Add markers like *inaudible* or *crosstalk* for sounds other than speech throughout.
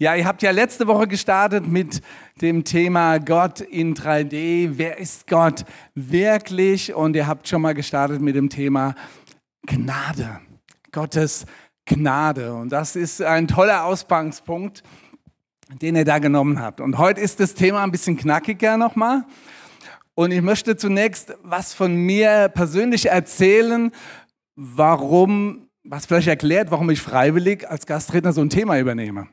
Ja, ihr habt ja letzte Woche gestartet mit dem Thema Gott in 3D. Wer ist Gott wirklich? Und ihr habt schon mal gestartet mit dem Thema Gnade. Gottes Gnade. Und das ist ein toller Ausgangspunkt, den ihr da genommen habt. Und heute ist das Thema ein bisschen knackiger nochmal. Und ich möchte zunächst was von mir persönlich erzählen, warum, was vielleicht erklärt, warum ich freiwillig als Gastredner so ein Thema übernehme.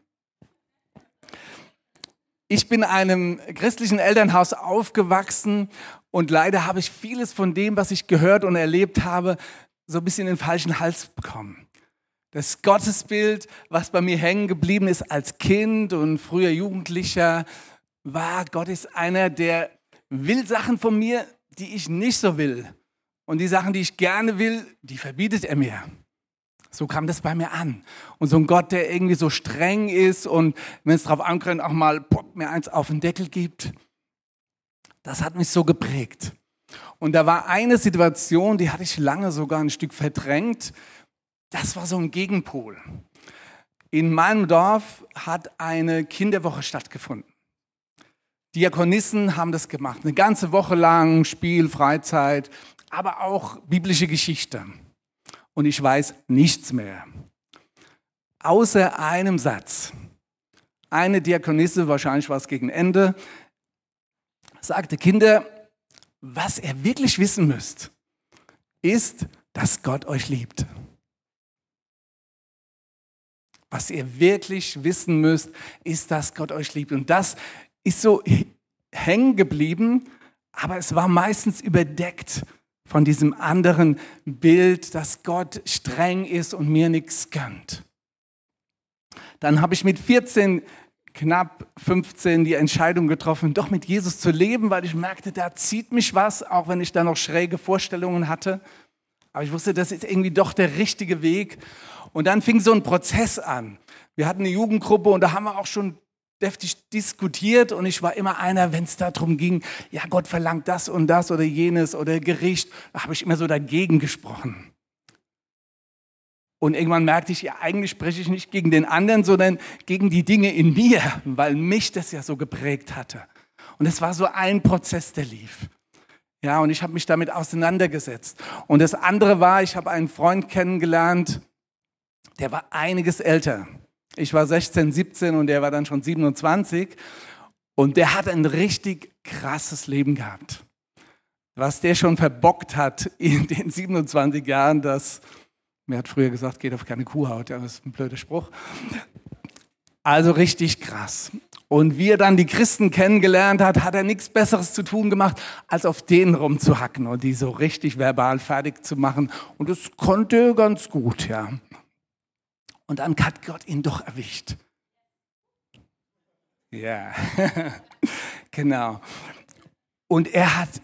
Ich bin in einem christlichen Elternhaus aufgewachsen und leider habe ich vieles von dem, was ich gehört und erlebt habe, so ein bisschen in den falschen Hals bekommen. Das Gottesbild, was bei mir hängen geblieben ist als Kind und früher Jugendlicher, war, Gott ist einer, der will Sachen von mir, die ich nicht so will. Und die Sachen, die ich gerne will, die verbietet er mir. So kam das bei mir an. Und so ein Gott, der irgendwie so streng ist und wenn es drauf ankommt, auch mal pop, mir eins auf den Deckel gibt. Das hat mich so geprägt. Und da war eine Situation, die hatte ich lange sogar ein Stück verdrängt. Das war so ein Gegenpol. In meinem Dorf hat eine Kinderwoche stattgefunden. Diakonissen haben das gemacht, eine ganze Woche lang Spiel, Freizeit, aber auch biblische Geschichte und ich weiß nichts mehr. Außer einem Satz. Eine Diakonisse, wahrscheinlich war es gegen Ende, sagte, Kinder, was ihr wirklich wissen müsst, ist, dass Gott euch liebt. Was ihr wirklich wissen müsst, ist, dass Gott euch liebt. Und das ist so hängen geblieben, aber es war meistens überdeckt von diesem anderen Bild, dass Gott streng ist und mir nichts gönnt. Dann habe ich mit 14, knapp 15 die Entscheidung getroffen, doch mit Jesus zu leben, weil ich merkte, da zieht mich was, auch wenn ich da noch schräge Vorstellungen hatte. Aber ich wusste, das ist irgendwie doch der richtige Weg. Und dann fing so ein Prozess an. Wir hatten eine Jugendgruppe und da haben wir auch schon deftig diskutiert und ich war immer einer, wenn es darum ging, ja, Gott verlangt das und das oder jenes oder Gericht, da habe ich immer so dagegen gesprochen. Und irgendwann merkte ich, ja, eigentlich spreche ich nicht gegen den anderen, sondern gegen die Dinge in mir, weil mich das ja so geprägt hatte. Und es war so ein Prozess, der lief. Ja, und ich habe mich damit auseinandergesetzt. Und das andere war, ich habe einen Freund kennengelernt, der war einiges älter. Ich war 16, 17 und er war dann schon 27. Und der hat ein richtig krasses Leben gehabt. Was der schon verbockt hat in den 27 Jahren, das, mir hat früher gesagt, geht auf keine Kuhhaut, ja, das ist ein blöder Spruch. Also richtig krass. Und wie er dann die Christen kennengelernt hat, hat er nichts Besseres zu tun gemacht, als auf denen rumzuhacken und die so richtig verbal fertig zu machen. Und das konnte er ganz gut, ja. Und dann hat Gott ihn doch erwischt. Ja, *laughs* genau. Und er hat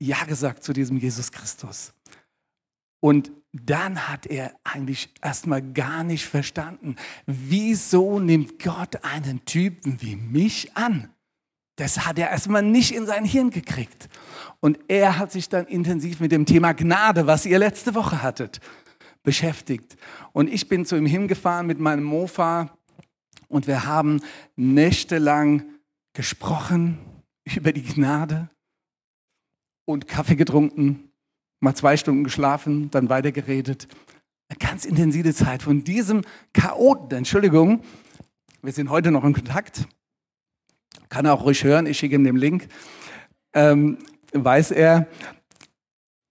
Ja gesagt zu diesem Jesus Christus. Und dann hat er eigentlich erstmal gar nicht verstanden, wieso nimmt Gott einen Typen wie mich an? Das hat er erstmal nicht in sein Hirn gekriegt. Und er hat sich dann intensiv mit dem Thema Gnade, was ihr letzte Woche hattet, beschäftigt. Und ich bin zu ihm hingefahren mit meinem Mofa und wir haben nächtelang gesprochen über die Gnade und Kaffee getrunken, mal zwei Stunden geschlafen, dann weitergeredet. Eine ganz intensive Zeit von diesem Chaoten, Entschuldigung, wir sind heute noch in Kontakt, kann er auch ruhig hören, ich schicke ihm den Link, ähm, weiß er,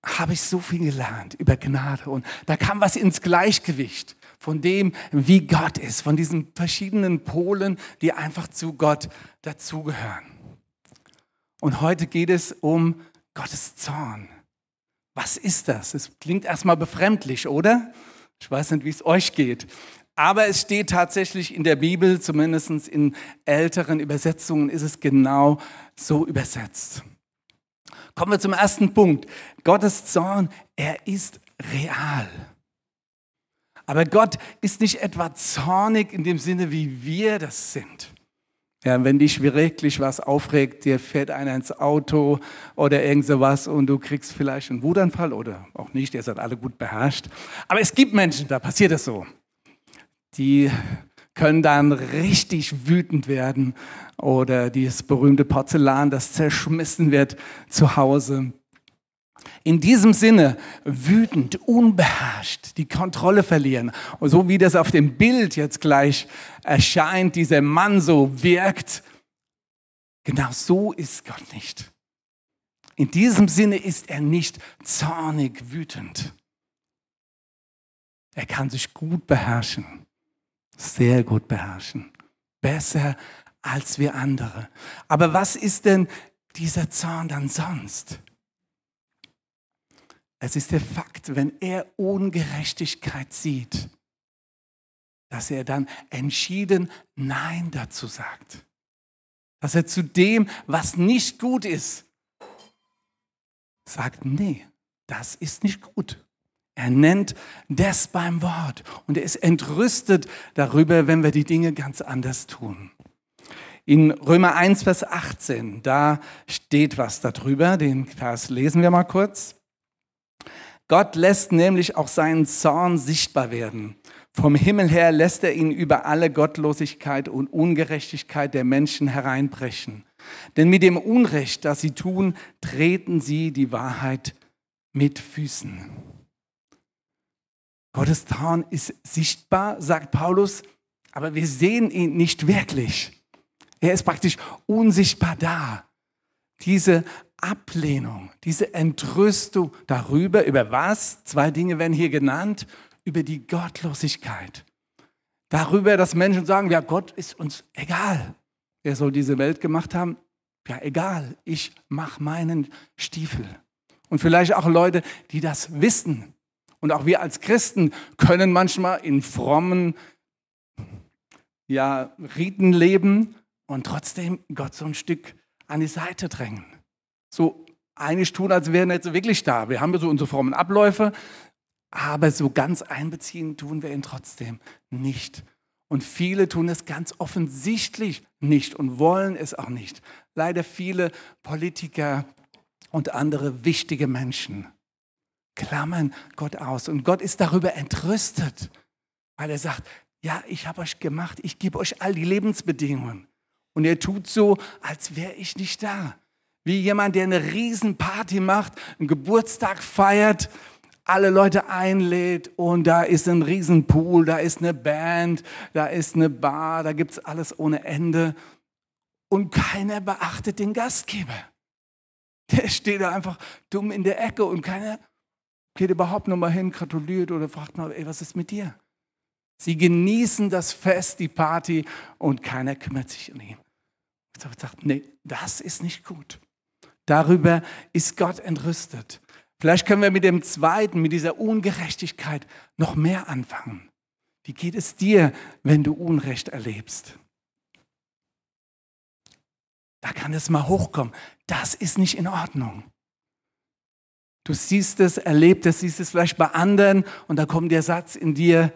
habe ich so viel gelernt über Gnade und da kam was ins Gleichgewicht von dem, wie Gott ist, von diesen verschiedenen Polen, die einfach zu Gott dazugehören. Und heute geht es um Gottes Zorn. Was ist das? Es klingt erstmal befremdlich, oder? Ich weiß nicht, wie es euch geht. Aber es steht tatsächlich in der Bibel, zumindest in älteren Übersetzungen ist es genau so übersetzt. Kommen wir zum ersten Punkt. Gottes Zorn, er ist real. Aber Gott ist nicht etwa zornig in dem Sinne, wie wir das sind. Ja, wenn dich wirklich was aufregt, dir fährt einer ins Auto oder irgend sowas und du kriegst vielleicht einen Wutanfall oder auch nicht, ihr seid alle gut beherrscht. Aber es gibt Menschen, da passiert es so. Die können dann richtig wütend werden oder dieses berühmte Porzellan, das zerschmissen wird zu Hause. In diesem Sinne wütend, unbeherrscht, die Kontrolle verlieren. Und so wie das auf dem Bild jetzt gleich erscheint, dieser Mann so wirkt, genau so ist Gott nicht. In diesem Sinne ist er nicht zornig, wütend. Er kann sich gut beherrschen, sehr gut beherrschen, besser als wir andere. Aber was ist denn dieser Zorn dann sonst? Es ist der Fakt, wenn er Ungerechtigkeit sieht, dass er dann entschieden Nein dazu sagt. Dass er zu dem, was nicht gut ist, sagt, nee, das ist nicht gut. Er nennt das beim Wort und er ist entrüstet darüber, wenn wir die Dinge ganz anders tun. In Römer 1, Vers 18, da steht was darüber. Den Vers lesen wir mal kurz. Gott lässt nämlich auch seinen Zorn sichtbar werden. Vom Himmel her lässt er ihn über alle Gottlosigkeit und Ungerechtigkeit der Menschen hereinbrechen. Denn mit dem Unrecht, das sie tun, treten sie die Wahrheit mit Füßen. Gottes Zorn ist sichtbar, sagt Paulus, aber wir sehen ihn nicht wirklich. Er ist praktisch unsichtbar da. Diese Ablehnung, diese Entrüstung darüber, über was? Zwei Dinge werden hier genannt, über die Gottlosigkeit. Darüber, dass Menschen sagen, ja, Gott ist uns egal. Er soll diese Welt gemacht haben. Ja, egal, ich mache meinen Stiefel. Und vielleicht auch Leute, die das wissen. Und auch wir als Christen können manchmal in frommen ja, Riten leben und trotzdem Gott so ein Stück an die Seite drängen so eigentlich tun, als wären wir jetzt wirklich da. Wir haben so unsere frommen Abläufe, aber so ganz einbeziehen tun wir ihn trotzdem nicht. Und viele tun es ganz offensichtlich nicht und wollen es auch nicht. Leider viele Politiker und andere wichtige Menschen klammern Gott aus. Und Gott ist darüber entrüstet, weil er sagt, ja, ich habe euch gemacht, ich gebe euch all die Lebensbedingungen. Und er tut so, als wäre ich nicht da. Wie jemand, der eine Riesenparty macht, einen Geburtstag feiert, alle Leute einlädt und da ist ein Riesenpool, da ist eine Band, da ist eine Bar, da gibt es alles ohne Ende. Und keiner beachtet den Gastgeber. Der steht da einfach dumm in der Ecke und keiner geht überhaupt noch mal hin, gratuliert oder fragt mal, ey, was ist mit dir? Sie genießen das Fest, die Party und keiner kümmert sich um ihn. Ich sagt, nee, das ist nicht gut. Darüber ist Gott entrüstet. Vielleicht können wir mit dem zweiten, mit dieser Ungerechtigkeit noch mehr anfangen. Wie geht es dir, wenn du Unrecht erlebst? Da kann es mal hochkommen. Das ist nicht in Ordnung. Du siehst es, erlebst es, siehst es vielleicht bei anderen und da kommt der Satz in dir,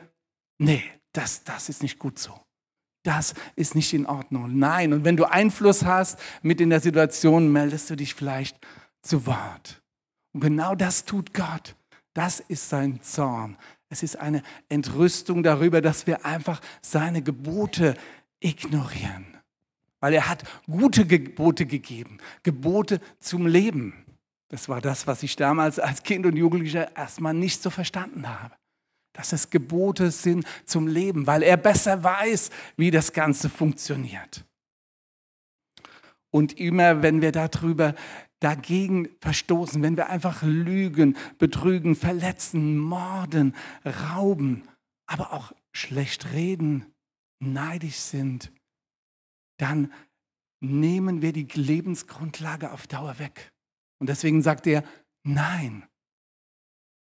nee, das, das ist nicht gut so. Das ist nicht in Ordnung. Nein, und wenn du Einfluss hast mit in der Situation, meldest du dich vielleicht zu Wort. Und genau das tut Gott. Das ist sein Zorn. Es ist eine Entrüstung darüber, dass wir einfach seine Gebote ignorieren. Weil er hat gute Gebote gegeben, Gebote zum Leben. Das war das, was ich damals als Kind und Jugendlicher erstmal nicht so verstanden habe dass es Gebote sind zum Leben, weil er besser weiß, wie das Ganze funktioniert. Und immer, wenn wir darüber dagegen verstoßen, wenn wir einfach lügen, betrügen, verletzen, morden, rauben, aber auch schlecht reden, neidisch sind, dann nehmen wir die Lebensgrundlage auf Dauer weg. Und deswegen sagt er, nein,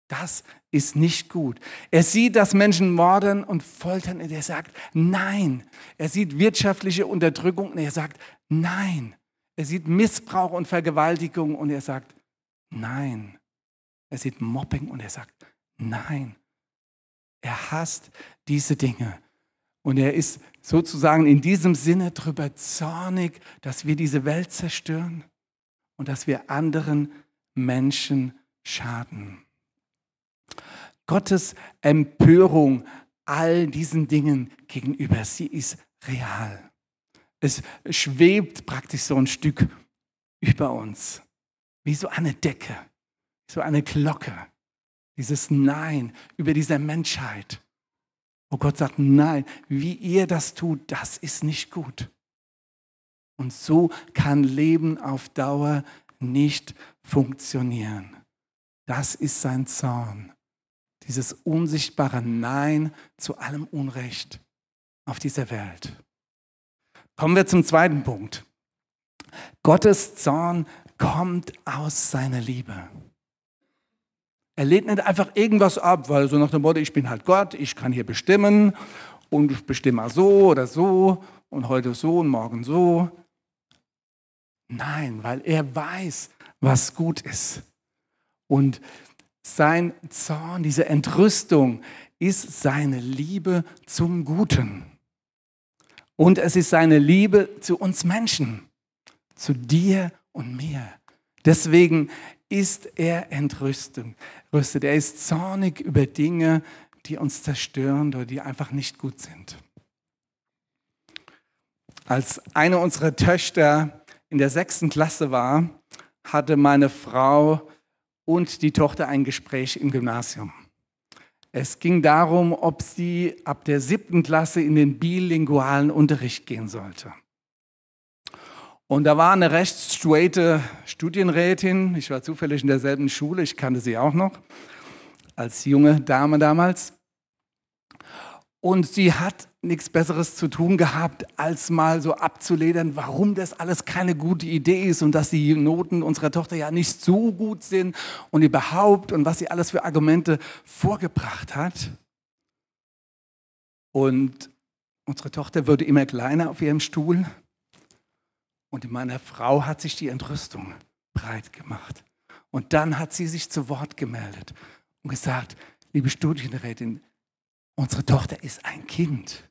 das ist nicht gut. Er sieht, dass Menschen morden und foltern und er sagt, nein. Er sieht wirtschaftliche Unterdrückung und er sagt, nein. Er sieht Missbrauch und Vergewaltigung und er sagt, nein. Er sieht Mobbing und er sagt, nein. Er hasst diese Dinge. Und er ist sozusagen in diesem Sinne darüber zornig, dass wir diese Welt zerstören und dass wir anderen Menschen schaden. Gottes Empörung all diesen Dingen gegenüber. Sie ist real. Es schwebt praktisch so ein Stück über uns, wie so eine Decke, so eine Glocke. Dieses Nein über dieser Menschheit, wo Gott sagt, nein, wie ihr das tut, das ist nicht gut. Und so kann Leben auf Dauer nicht funktionieren. Das ist sein Zorn. Dieses unsichtbare Nein zu allem Unrecht auf dieser Welt. Kommen wir zum zweiten Punkt. Gottes Zorn kommt aus seiner Liebe. Er lehnt nicht einfach irgendwas ab, weil so nach dem Motto, ich bin halt Gott, ich kann hier bestimmen und ich bestimme so oder so und heute so und morgen so. Nein, weil er weiß, was gut ist. Und sein Zorn, diese Entrüstung ist seine Liebe zum Guten. Und es ist seine Liebe zu uns Menschen, zu dir und mir. Deswegen ist er entrüstet. Er ist zornig über Dinge, die uns zerstören oder die einfach nicht gut sind. Als eine unserer Töchter in der sechsten Klasse war, hatte meine Frau und die Tochter ein Gespräch im Gymnasium. Es ging darum, ob sie ab der siebten Klasse in den bilingualen Unterricht gehen sollte. Und da war eine recht straighte Studienrätin. Ich war zufällig in derselben Schule, ich kannte sie auch noch, als junge Dame damals. Und sie hat nichts Besseres zu tun gehabt, als mal so abzuledern, warum das alles keine gute Idee ist und dass die Noten unserer Tochter ja nicht so gut sind und überhaupt und was sie alles für Argumente vorgebracht hat. Und unsere Tochter wurde immer kleiner auf ihrem Stuhl und in meiner Frau hat sich die Entrüstung breit gemacht. Und dann hat sie sich zu Wort gemeldet und gesagt, liebe Studienrätin, Unsere Tochter ist ein Kind.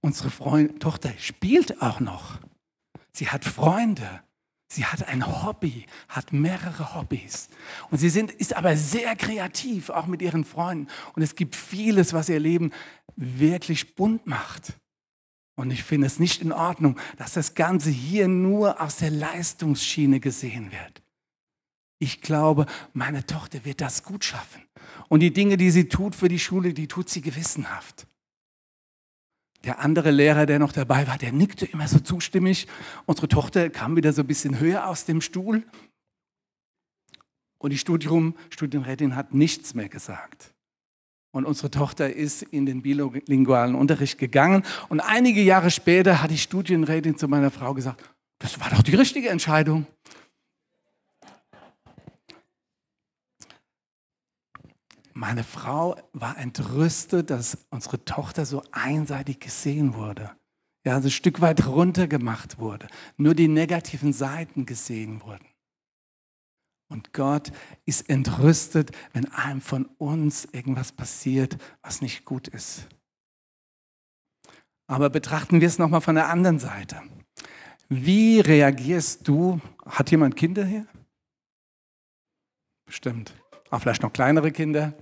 Unsere Freund Tochter spielt auch noch. Sie hat Freunde. Sie hat ein Hobby, hat mehrere Hobbys. Und sie sind, ist aber sehr kreativ, auch mit ihren Freunden. Und es gibt vieles, was ihr Leben wirklich bunt macht. Und ich finde es nicht in Ordnung, dass das Ganze hier nur aus der Leistungsschiene gesehen wird. Ich glaube, meine Tochter wird das gut schaffen. Und die Dinge, die sie tut für die Schule, die tut sie gewissenhaft. Der andere Lehrer, der noch dabei war, der nickte immer so zustimmig. Unsere Tochter kam wieder so ein bisschen höher aus dem Stuhl. Und die Studium, Studienrätin hat nichts mehr gesagt. Und unsere Tochter ist in den bilingualen Unterricht gegangen. Und einige Jahre später hat die Studienrätin zu meiner Frau gesagt, das war doch die richtige Entscheidung. Meine Frau war entrüstet, dass unsere Tochter so einseitig gesehen wurde. Ja, also ein Stück weit runtergemacht wurde. Nur die negativen Seiten gesehen wurden. Und Gott ist entrüstet, wenn einem von uns irgendwas passiert, was nicht gut ist. Aber betrachten wir es nochmal von der anderen Seite. Wie reagierst du? Hat jemand Kinder hier? Bestimmt. Auch vielleicht noch kleinere Kinder.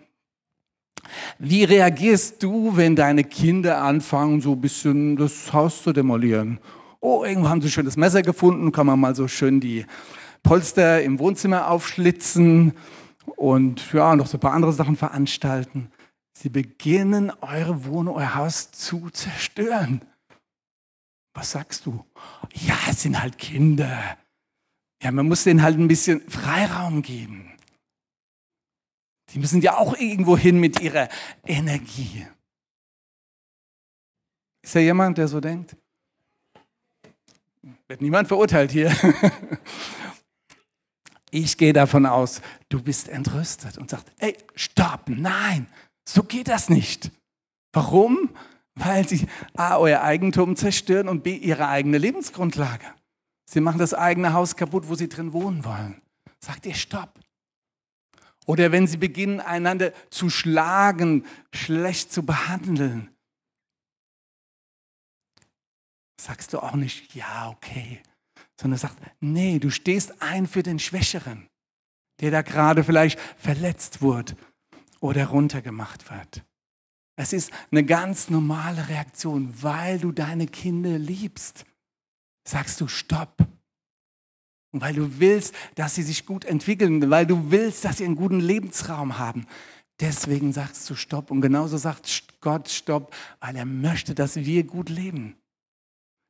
Wie reagierst du, wenn deine Kinder anfangen, so ein bisschen das Haus zu demolieren? Oh, irgendwo haben sie schön das Messer gefunden, kann man mal so schön die Polster im Wohnzimmer aufschlitzen und ja, noch so ein paar andere Sachen veranstalten. Sie beginnen, eure Wohnung, euer Haus zu zerstören. Was sagst du? Ja, es sind halt Kinder. Ja, man muss denen halt ein bisschen Freiraum geben. Die müssen ja auch irgendwo hin mit ihrer Energie. Ist da jemand, der so denkt? Wird niemand verurteilt hier. *laughs* Ich gehe davon aus, du bist entrüstet und sagst, ey, stopp, nein, so geht das nicht. Warum? Weil sie A, euer Eigentum zerstören und B, ihre eigene Lebensgrundlage. Sie machen das eigene Haus kaputt, wo sie drin wohnen wollen. Sagt ihr, stopp. Oder wenn sie beginnen, einander zu schlagen, schlecht zu behandeln. Sagst du auch nicht, ja, okay, sondern sagst, nee, du stehst ein für den Schwächeren, der da gerade vielleicht verletzt wurde oder runtergemacht wird. Es ist eine ganz normale Reaktion, weil du deine Kinder liebst. Sagst du Stopp. Und weil du willst, dass sie sich gut entwickeln, weil du willst, dass sie einen guten Lebensraum haben. Deswegen sagst du Stopp. Und genauso sagt Gott Stopp, weil er möchte, dass wir gut leben.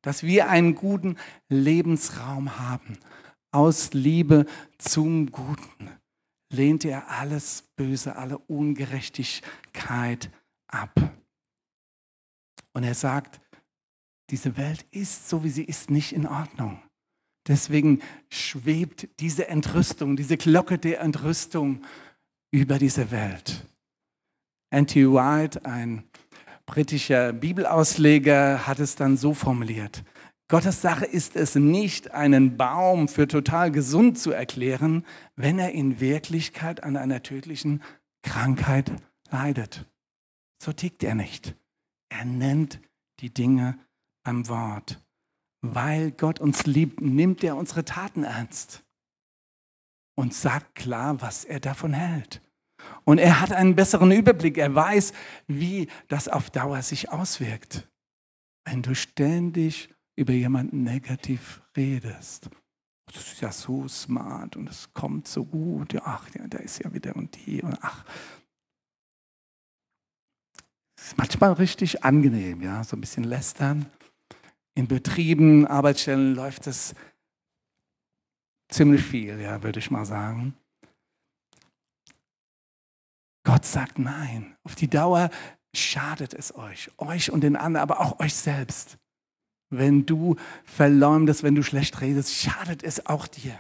Dass wir einen guten Lebensraum haben. Aus Liebe zum Guten lehnt er alles Böse, alle Ungerechtigkeit ab. Und er sagt, diese Welt ist, so wie sie ist, nicht in Ordnung. Deswegen schwebt diese Entrüstung, diese Glocke der Entrüstung über diese Welt. N.T. White, ein britischer Bibelausleger, hat es dann so formuliert. Gottes Sache ist es nicht, einen Baum für total gesund zu erklären, wenn er in Wirklichkeit an einer tödlichen Krankheit leidet. So tickt er nicht. Er nennt die Dinge am Wort. Weil Gott uns liebt, nimmt er unsere Taten ernst und sagt klar, was er davon hält. Und er hat einen besseren Überblick. Er weiß, wie das auf Dauer sich auswirkt. Wenn du ständig über jemanden negativ redest, das ist ja so smart und es kommt so gut, ach, ja, da ist ja wieder und die und ach. Es ist manchmal richtig angenehm, ja, so ein bisschen lästern. In Betrieben, Arbeitsstellen läuft es ziemlich viel, ja, würde ich mal sagen. Gott sagt nein. Auf die Dauer schadet es euch, euch und den anderen, aber auch euch selbst. Wenn du verleumdest, wenn du schlecht redest, schadet es auch dir.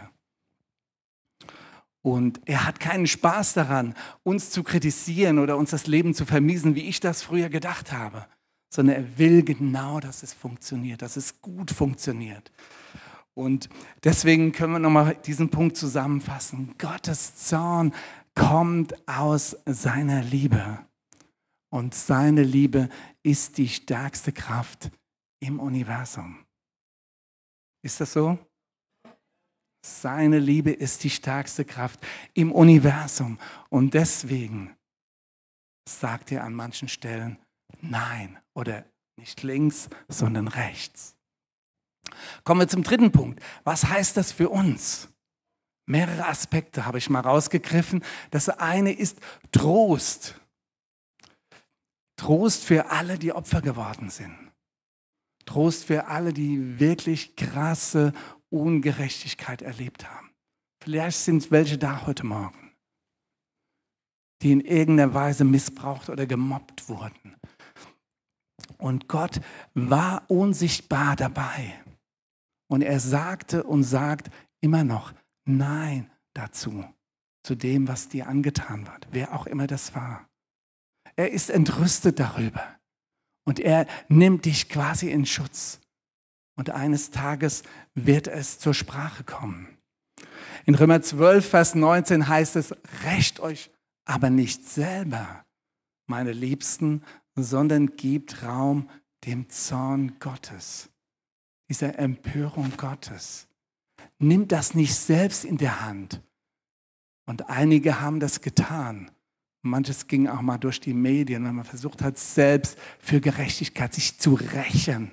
Und er hat keinen Spaß daran, uns zu kritisieren oder uns das Leben zu vermiesen, wie ich das früher gedacht habe sondern er will genau, dass es funktioniert, dass es gut funktioniert. Und deswegen können wir nochmal diesen Punkt zusammenfassen. Gottes Zorn kommt aus seiner Liebe. Und seine Liebe ist die stärkste Kraft im Universum. Ist das so? Seine Liebe ist die stärkste Kraft im Universum. Und deswegen sagt er an manchen Stellen, Nein. Oder nicht links, sondern rechts. Kommen wir zum dritten Punkt. Was heißt das für uns? Mehrere Aspekte habe ich mal rausgegriffen. Das eine ist Trost. Trost für alle, die Opfer geworden sind. Trost für alle, die wirklich krasse Ungerechtigkeit erlebt haben. Vielleicht sind welche da heute Morgen, die in irgendeiner Weise missbraucht oder gemobbt wurden. Und Gott war unsichtbar dabei. Und er sagte und sagt immer noch Nein dazu, zu dem, was dir angetan wird, wer auch immer das war. Er ist entrüstet darüber. Und er nimmt dich quasi in Schutz. Und eines Tages wird es zur Sprache kommen. In Römer 12, Vers 19 heißt es, rächt euch aber nicht selber, meine Liebsten, sondern gibt Raum dem Zorn Gottes, dieser Empörung Gottes. Nimm das nicht selbst in der Hand. Und einige haben das getan. Manches ging auch mal durch die Medien, wenn man versucht hat, selbst für Gerechtigkeit sich zu rächen.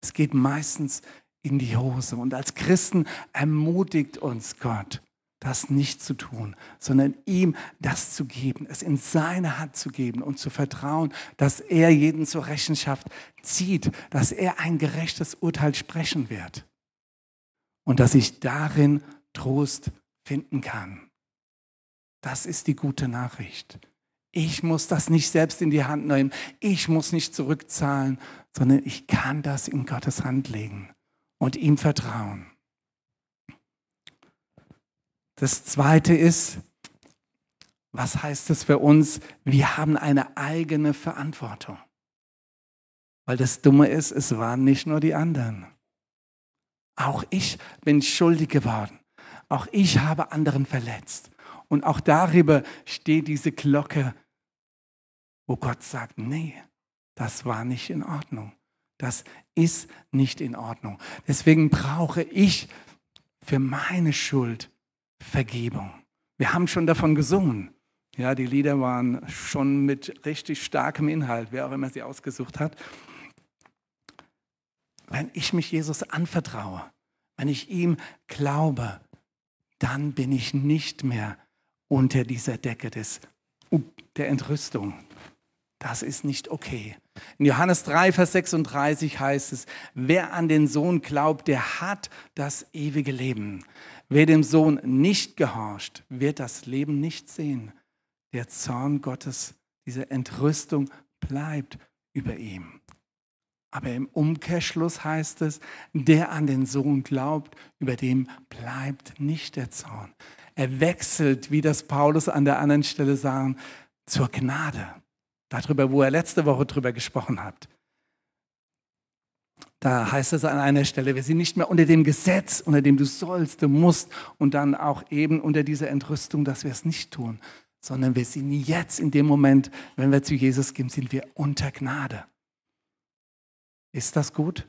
Es geht meistens in die Hose. Und als Christen ermutigt uns Gott, das nicht zu tun, sondern ihm das zu geben, es in seine Hand zu geben und zu vertrauen, dass er jeden zur Rechenschaft zieht, dass er ein gerechtes Urteil sprechen wird und dass ich darin Trost finden kann. Das ist die gute Nachricht. Ich muss das nicht selbst in die Hand nehmen. Ich muss nicht zurückzahlen, sondern ich kann das in Gottes Hand legen und ihm vertrauen. Das Zweite ist, was heißt das für uns? Wir haben eine eigene Verantwortung. Weil das Dumme ist, es waren nicht nur die anderen. Auch ich bin schuldig geworden. Auch ich habe anderen verletzt. Und auch darüber steht diese Glocke, wo Gott sagt, nee, das war nicht in Ordnung. Das ist nicht in Ordnung. Deswegen brauche ich für meine Schuld Vergebung. Wir haben schon davon gesungen. Ja, die Lieder waren schon mit richtig starkem Inhalt, wer auch immer sie ausgesucht hat. Wenn ich mich Jesus anvertraue, wenn ich ihm glaube, dann bin ich nicht mehr unter dieser Decke des, der Entrüstung. Das ist nicht okay. In Johannes 3, Vers 36 heißt es, wer an den Sohn glaubt, der hat das ewige Leben. Wer dem Sohn nicht gehorcht, wird das Leben nicht sehen. Der Zorn Gottes, diese Entrüstung bleibt über ihm. Aber im Umkehrschluss heißt es, der an den Sohn glaubt, über dem bleibt nicht der Zorn. Er wechselt, wie das Paulus an der anderen Stelle sagen, zur Gnade. Darüber, wo er letzte Woche drüber gesprochen hat. Da heißt es an einer Stelle, wir sind nicht mehr unter dem Gesetz, unter dem du sollst, du musst und dann auch eben unter dieser Entrüstung, dass wir es nicht tun, sondern wir sind jetzt in dem Moment, wenn wir zu Jesus gehen, sind wir unter Gnade. Ist das gut?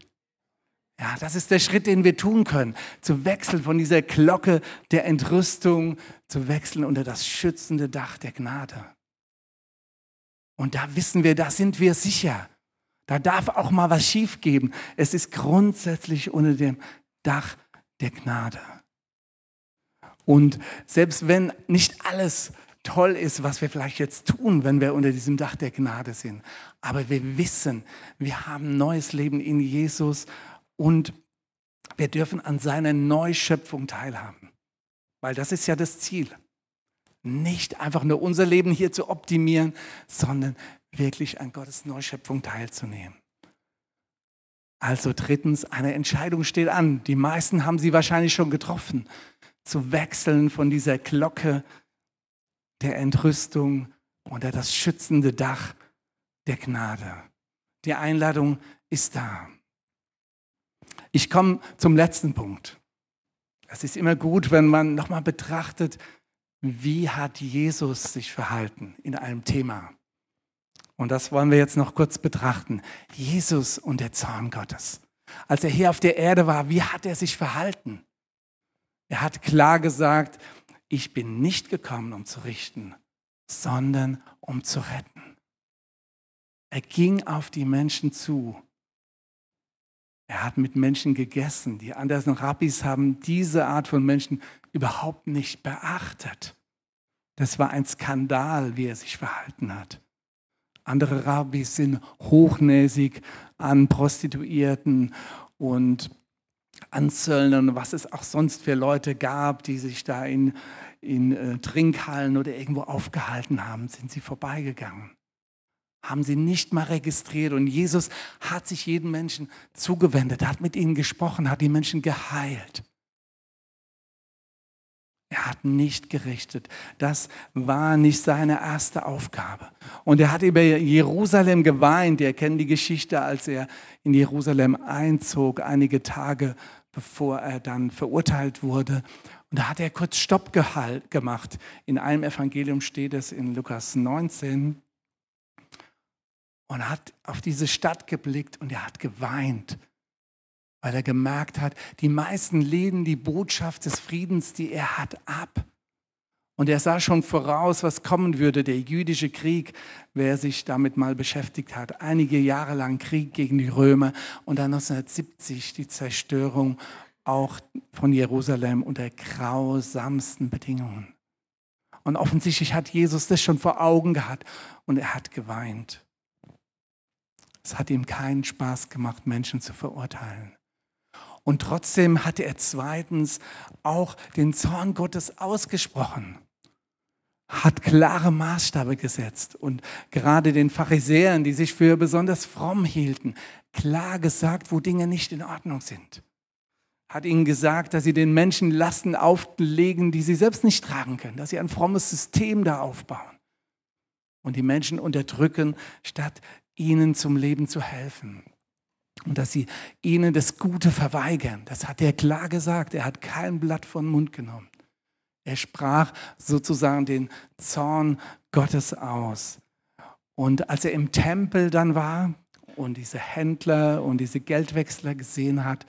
Ja, das ist der Schritt, den wir tun können. Zu wechseln von dieser Glocke der Entrüstung, zu wechseln unter das schützende Dach der Gnade. Und da wissen wir, da sind wir sicher. Da darf auch mal was schiefgeben. Es ist grundsätzlich unter dem Dach der Gnade. Und selbst wenn nicht alles toll ist, was wir vielleicht jetzt tun, wenn wir unter diesem Dach der Gnade sind. Aber wir wissen, wir haben neues Leben in Jesus und wir dürfen an seiner Neuschöpfung teilhaben. Weil das ist ja das Ziel. Nicht einfach nur unser Leben hier zu optimieren, sondern wirklich an Gottes Neuschöpfung teilzunehmen. Also drittens, eine Entscheidung steht an. Die meisten haben sie wahrscheinlich schon getroffen. Zu wechseln von dieser Glocke der Entrüstung unter das schützende Dach der Gnade. Die Einladung ist da. Ich komme zum letzten Punkt. Es ist immer gut, wenn man nochmal betrachtet, wie hat Jesus sich verhalten in einem Thema. Und das wollen wir jetzt noch kurz betrachten. Jesus und der Zorn Gottes. Als er hier auf der Erde war, wie hat er sich verhalten? Er hat klar gesagt, ich bin nicht gekommen, um zu richten, sondern um zu retten. Er ging auf die Menschen zu. Er hat mit Menschen gegessen. Die anderen Rabbis haben diese Art von Menschen überhaupt nicht beachtet. Das war ein Skandal, wie er sich verhalten hat. Andere Rabbis sind hochnäsig an Prostituierten und Anzöllnern und was es auch sonst für Leute gab, die sich da in, in äh, Trinkhallen oder irgendwo aufgehalten haben, sind sie vorbeigegangen. Haben sie nicht mal registriert. Und Jesus hat sich jedem Menschen zugewendet, hat mit ihnen gesprochen, hat die Menschen geheilt. Er hat nicht gerichtet. Das war nicht seine erste Aufgabe. Und er hat über Jerusalem geweint. Ihr kennt die Geschichte, als er in Jerusalem einzog, einige Tage bevor er dann verurteilt wurde. Und da hat er kurz Stopp gemacht. In einem Evangelium steht es in Lukas 19. Und hat auf diese Stadt geblickt und er hat geweint weil er gemerkt hat, die meisten lehnen die Botschaft des Friedens, die er hat, ab. Und er sah schon voraus, was kommen würde, der jüdische Krieg, wer sich damit mal beschäftigt hat. Einige Jahre lang Krieg gegen die Römer und dann 1970 die Zerstörung auch von Jerusalem unter grausamsten Bedingungen. Und offensichtlich hat Jesus das schon vor Augen gehabt und er hat geweint. Es hat ihm keinen Spaß gemacht, Menschen zu verurteilen. Und trotzdem hatte er zweitens auch den Zorn Gottes ausgesprochen, hat klare Maßstabe gesetzt und gerade den Pharisäern, die sich für besonders fromm hielten, klar gesagt, wo Dinge nicht in Ordnung sind. Hat ihnen gesagt, dass sie den Menschen Lasten auflegen, die sie selbst nicht tragen können, dass sie ein frommes System da aufbauen und die Menschen unterdrücken, statt ihnen zum Leben zu helfen und dass sie ihnen das Gute verweigern. Das hat er klar gesagt. Er hat kein Blatt vom Mund genommen. Er sprach sozusagen den Zorn Gottes aus. Und als er im Tempel dann war und diese Händler und diese Geldwechsler gesehen hat,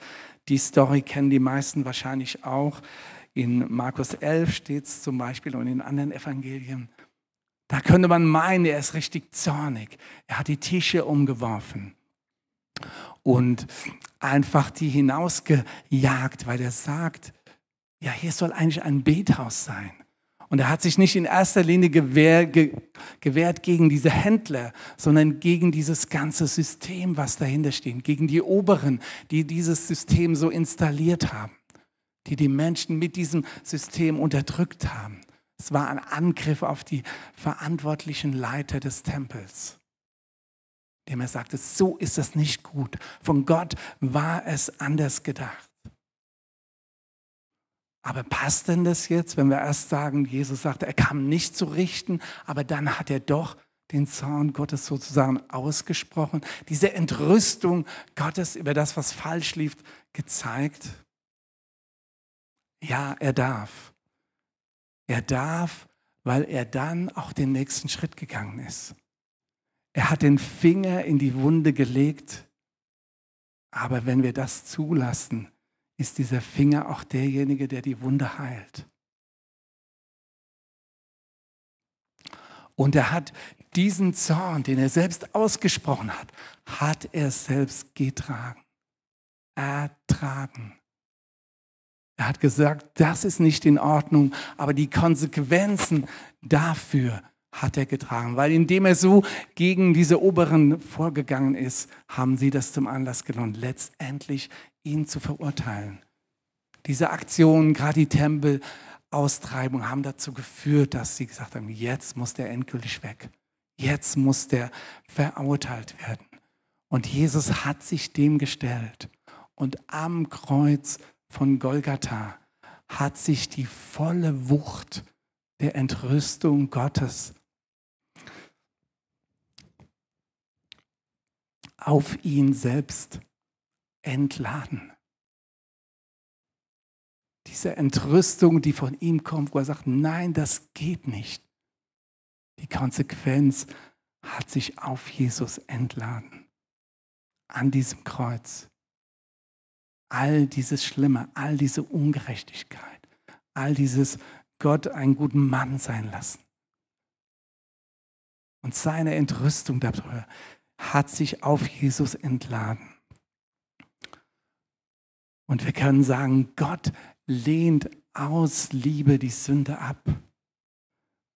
die Story kennen die meisten wahrscheinlich auch. In Markus 11 steht es zum Beispiel und in anderen Evangelien. Da könnte man meinen, er ist richtig zornig. Er hat die Tische umgeworfen und einfach die hinausgejagt, weil er sagt, ja, hier soll eigentlich ein Bethaus sein. Und er hat sich nicht in erster Linie gewehr, ge, gewehrt gegen diese Händler, sondern gegen dieses ganze System, was dahinter steht, gegen die Oberen, die dieses System so installiert haben, die die Menschen mit diesem System unterdrückt haben. Es war ein Angriff auf die verantwortlichen Leiter des Tempels, dem er sagte, so ist das nicht gut. Von Gott war es anders gedacht. Aber passt denn das jetzt, wenn wir erst sagen, Jesus sagte, er kam nicht zu richten, aber dann hat er doch den Zorn Gottes sozusagen ausgesprochen, diese Entrüstung Gottes über das, was falsch lief, gezeigt? Ja, er darf. Er darf, weil er dann auch den nächsten Schritt gegangen ist. Er hat den Finger in die Wunde gelegt, aber wenn wir das zulassen, ist dieser Finger auch derjenige, der die Wunde heilt. Und er hat diesen Zorn, den er selbst ausgesprochen hat, hat er selbst getragen, ertragen. Er hat gesagt, das ist nicht in Ordnung, aber die Konsequenzen dafür hat er getragen, weil indem er so gegen diese Oberen vorgegangen ist, haben sie das zum Anlass genommen, letztendlich ihn zu verurteilen. Diese Aktionen, gerade die Tempelaustreibung, haben dazu geführt, dass sie gesagt haben, jetzt muss der endgültig weg. Jetzt muss der verurteilt werden. Und Jesus hat sich dem gestellt. Und am Kreuz von Golgatha hat sich die volle Wucht der Entrüstung Gottes auf ihn selbst entladen. Diese Entrüstung, die von ihm kommt, wo er sagt, nein, das geht nicht. Die Konsequenz hat sich auf Jesus entladen. An diesem Kreuz. All dieses Schlimme, all diese Ungerechtigkeit, all dieses Gott einen guten Mann sein lassen. Und seine Entrüstung darüber hat sich auf Jesus entladen. Und wir können sagen, Gott lehnt aus Liebe die Sünde ab.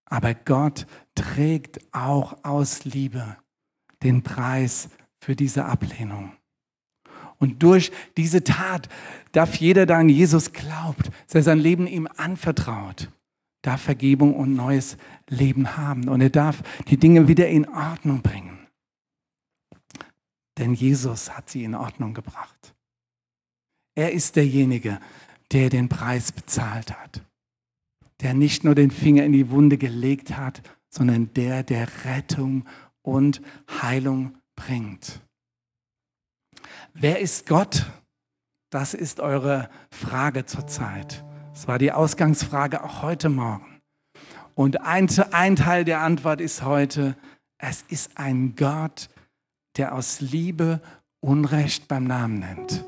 Aber Gott trägt auch aus Liebe den Preis für diese Ablehnung. Und durch diese Tat darf jeder, der an Jesus glaubt, der sein Leben ihm anvertraut, darf Vergebung und neues Leben haben. Und er darf die Dinge wieder in Ordnung bringen. Denn Jesus hat sie in Ordnung gebracht. Er ist derjenige, der den Preis bezahlt hat. Der nicht nur den Finger in die Wunde gelegt hat, sondern der, der Rettung und Heilung bringt. Wer ist Gott? Das ist eure Frage zurzeit. Das war die Ausgangsfrage auch heute Morgen. Und ein, ein Teil der Antwort ist heute, es ist ein Gott, der aus Liebe Unrecht beim Namen nennt.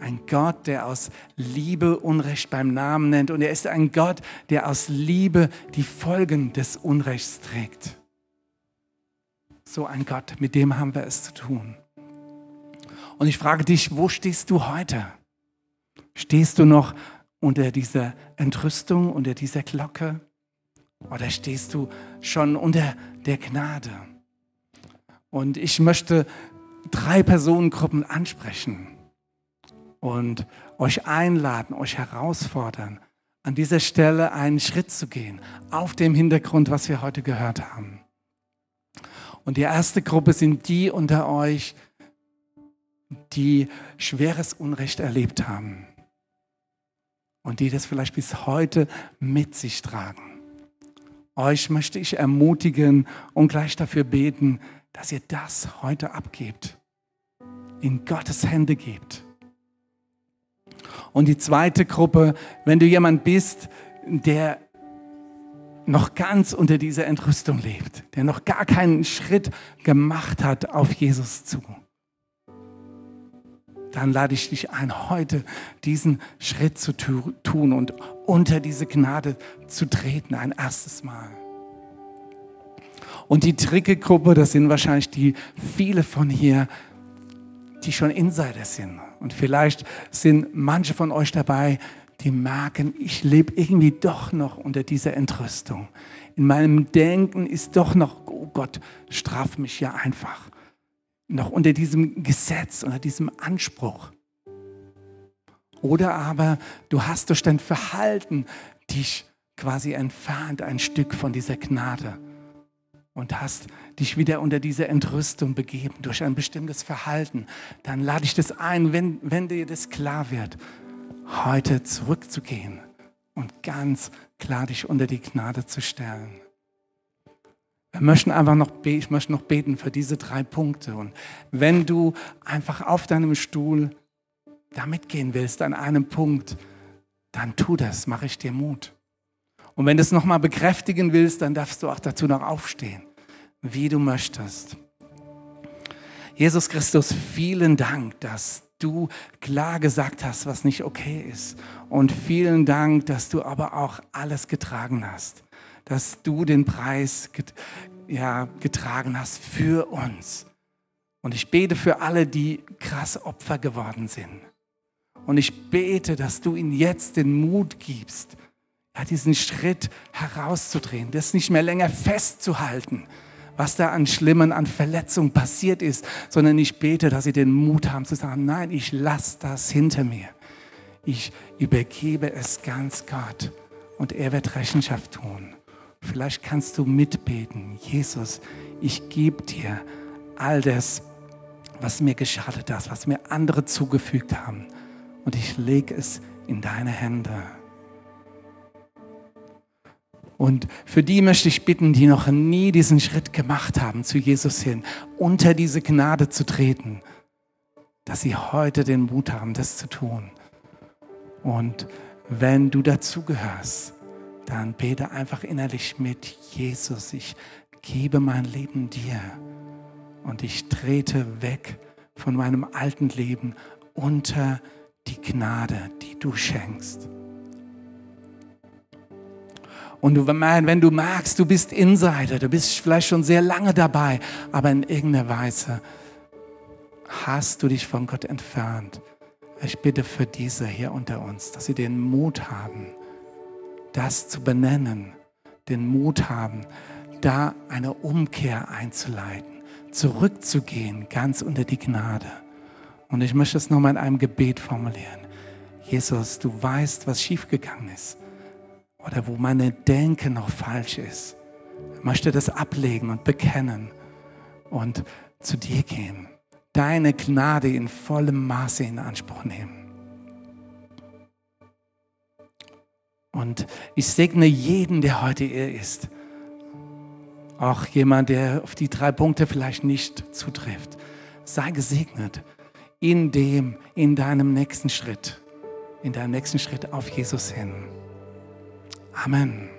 Ein Gott, der aus Liebe Unrecht beim Namen nennt. Und er ist ein Gott, der aus Liebe die Folgen des Unrechts trägt. So ein Gott, mit dem haben wir es zu tun. Und ich frage dich, wo stehst du heute? Stehst du noch unter dieser Entrüstung, unter dieser Glocke? Oder stehst du schon unter der Gnade? Und ich möchte drei Personengruppen ansprechen und euch einladen, euch herausfordern, an dieser Stelle einen Schritt zu gehen, auf dem Hintergrund, was wir heute gehört haben. Und die erste Gruppe sind die unter euch, die schweres Unrecht erlebt haben und die das vielleicht bis heute mit sich tragen. Euch möchte ich ermutigen und gleich dafür beten, dass ihr das heute abgebt, in Gottes Hände gebt. Und die zweite Gruppe, wenn du jemand bist, der noch ganz unter dieser Entrüstung lebt, der noch gar keinen Schritt gemacht hat auf Jesus zu, dann lade ich dich ein, heute diesen Schritt zu tun und unter diese Gnade zu treten, ein erstes Mal. Und die dritte Gruppe, das sind wahrscheinlich die viele von hier, die schon Insider sind. Und vielleicht sind manche von euch dabei, die merken, ich lebe irgendwie doch noch unter dieser Entrüstung. In meinem Denken ist doch noch, oh Gott, straf mich ja einfach. Noch unter diesem Gesetz, unter diesem Anspruch. Oder aber du hast durch dein Verhalten dich quasi entfernt, ein Stück von dieser Gnade und hast dich wieder unter diese Entrüstung begeben durch ein bestimmtes Verhalten, dann lade ich das ein, wenn, wenn dir das klar wird, heute zurückzugehen und ganz klar dich unter die Gnade zu stellen. Wir möchten einfach noch, ich möchte noch beten für diese drei Punkte. Und wenn du einfach auf deinem Stuhl da mitgehen willst an einem Punkt, dann tu das, mache ich dir Mut. Und wenn du es nochmal bekräftigen willst, dann darfst du auch dazu noch aufstehen, wie du möchtest. Jesus Christus, vielen Dank, dass du klar gesagt hast, was nicht okay ist. Und vielen Dank, dass du aber auch alles getragen hast. Dass du den Preis get ja, getragen hast für uns. Und ich bete für alle, die krass Opfer geworden sind. Und ich bete, dass du ihnen jetzt den Mut gibst, ja, diesen Schritt herauszudrehen, das nicht mehr länger festzuhalten, was da an Schlimmen, an Verletzungen passiert ist, sondern ich bete, dass sie den Mut haben zu sagen, nein, ich lasse das hinter mir. Ich übergebe es ganz Gott und er wird Rechenschaft tun. Vielleicht kannst du mitbeten, Jesus, ich gebe dir all das, was mir geschadet hat, was mir andere zugefügt haben und ich lege es in deine Hände. Und für die möchte ich bitten, die noch nie diesen Schritt gemacht haben, zu Jesus hin, unter diese Gnade zu treten, dass sie heute den Mut haben, das zu tun. Und wenn du dazugehörst, dann bete einfach innerlich mit, Jesus, ich gebe mein Leben dir und ich trete weg von meinem alten Leben unter die Gnade, die du schenkst. Und du, wenn du merkst, du bist Insider, du bist vielleicht schon sehr lange dabei, aber in irgendeiner Weise hast du dich von Gott entfernt. Ich bitte für diese hier unter uns, dass sie den Mut haben, das zu benennen, den Mut haben, da eine Umkehr einzuleiten, zurückzugehen, ganz unter die Gnade. Und ich möchte es nochmal in einem Gebet formulieren. Jesus, du weißt, was schiefgegangen ist oder wo meine Denke noch falsch ist. Möchte das ablegen und bekennen und zu dir gehen. Deine Gnade in vollem Maße in Anspruch nehmen. Und ich segne jeden, der heute ihr ist. Auch jemand, der auf die drei Punkte vielleicht nicht zutrifft. Sei gesegnet in dem, in deinem nächsten Schritt, in deinem nächsten Schritt auf Jesus hin. Amen.